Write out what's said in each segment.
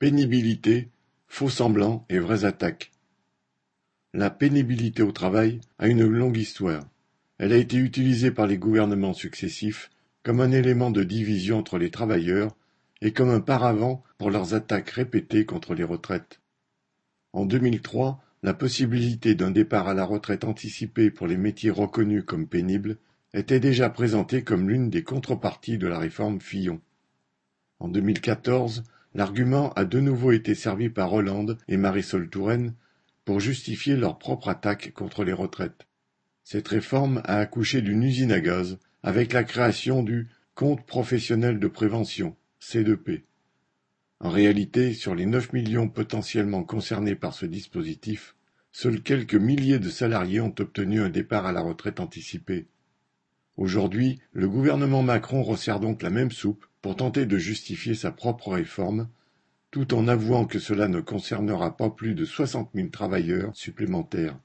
Pénibilité, faux-semblants et vraies attaques. La pénibilité au travail a une longue histoire. Elle a été utilisée par les gouvernements successifs comme un élément de division entre les travailleurs et comme un paravent pour leurs attaques répétées contre les retraites. En 2003, la possibilité d'un départ à la retraite anticipée pour les métiers reconnus comme pénibles était déjà présentée comme l'une des contreparties de la réforme Fillon. En 2014, L'argument a de nouveau été servi par Hollande et Marisol Touraine pour justifier leur propre attaque contre les retraites. Cette réforme a accouché d'une usine à gaz avec la création du Compte professionnel de prévention, C2P. En réalité, sur les 9 millions potentiellement concernés par ce dispositif, seuls quelques milliers de salariés ont obtenu un départ à la retraite anticipée. Aujourd'hui, le gouvernement Macron resserre donc la même soupe pour tenter de justifier sa propre réforme, tout en avouant que cela ne concernera pas plus de soixante mille travailleurs supplémentaires.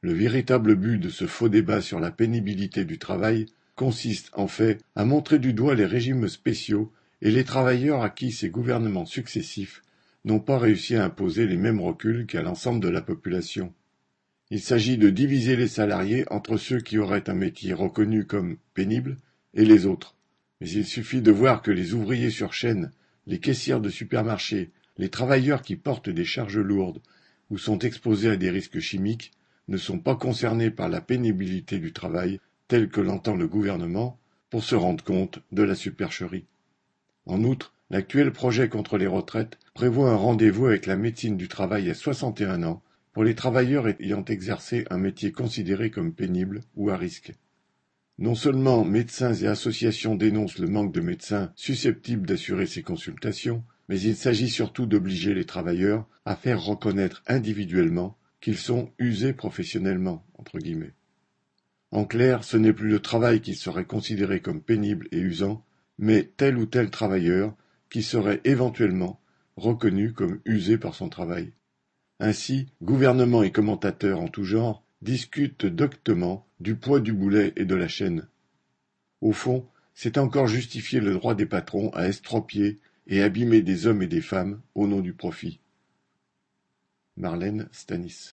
Le véritable but de ce faux débat sur la pénibilité du travail consiste en fait à montrer du doigt les régimes spéciaux et les travailleurs à qui ces gouvernements successifs n'ont pas réussi à imposer les mêmes reculs qu'à l'ensemble de la population. Il s'agit de diviser les salariés entre ceux qui auraient un métier reconnu comme pénible et les autres. Mais il suffit de voir que les ouvriers sur chaîne, les caissières de supermarchés, les travailleurs qui portent des charges lourdes ou sont exposés à des risques chimiques ne sont pas concernés par la pénibilité du travail tel que l'entend le gouvernement pour se rendre compte de la supercherie. En outre, l'actuel projet contre les retraites prévoit un rendez-vous avec la médecine du travail à 61 ans pour les travailleurs ayant exercé un métier considéré comme pénible ou à risque. Non seulement médecins et associations dénoncent le manque de médecins susceptibles d'assurer ces consultations, mais il s'agit surtout d'obliger les travailleurs à faire reconnaître individuellement qu'ils sont usés professionnellement. En clair, ce n'est plus le travail qui serait considéré comme pénible et usant, mais tel ou tel travailleur qui serait éventuellement reconnu comme usé par son travail. Ainsi, gouvernement et commentateurs en tout genre discutent doctement du poids du boulet et de la chaîne. Au fond, c'est encore justifier le droit des patrons à estropier et abîmer des hommes et des femmes au nom du profit. Marlène Stanis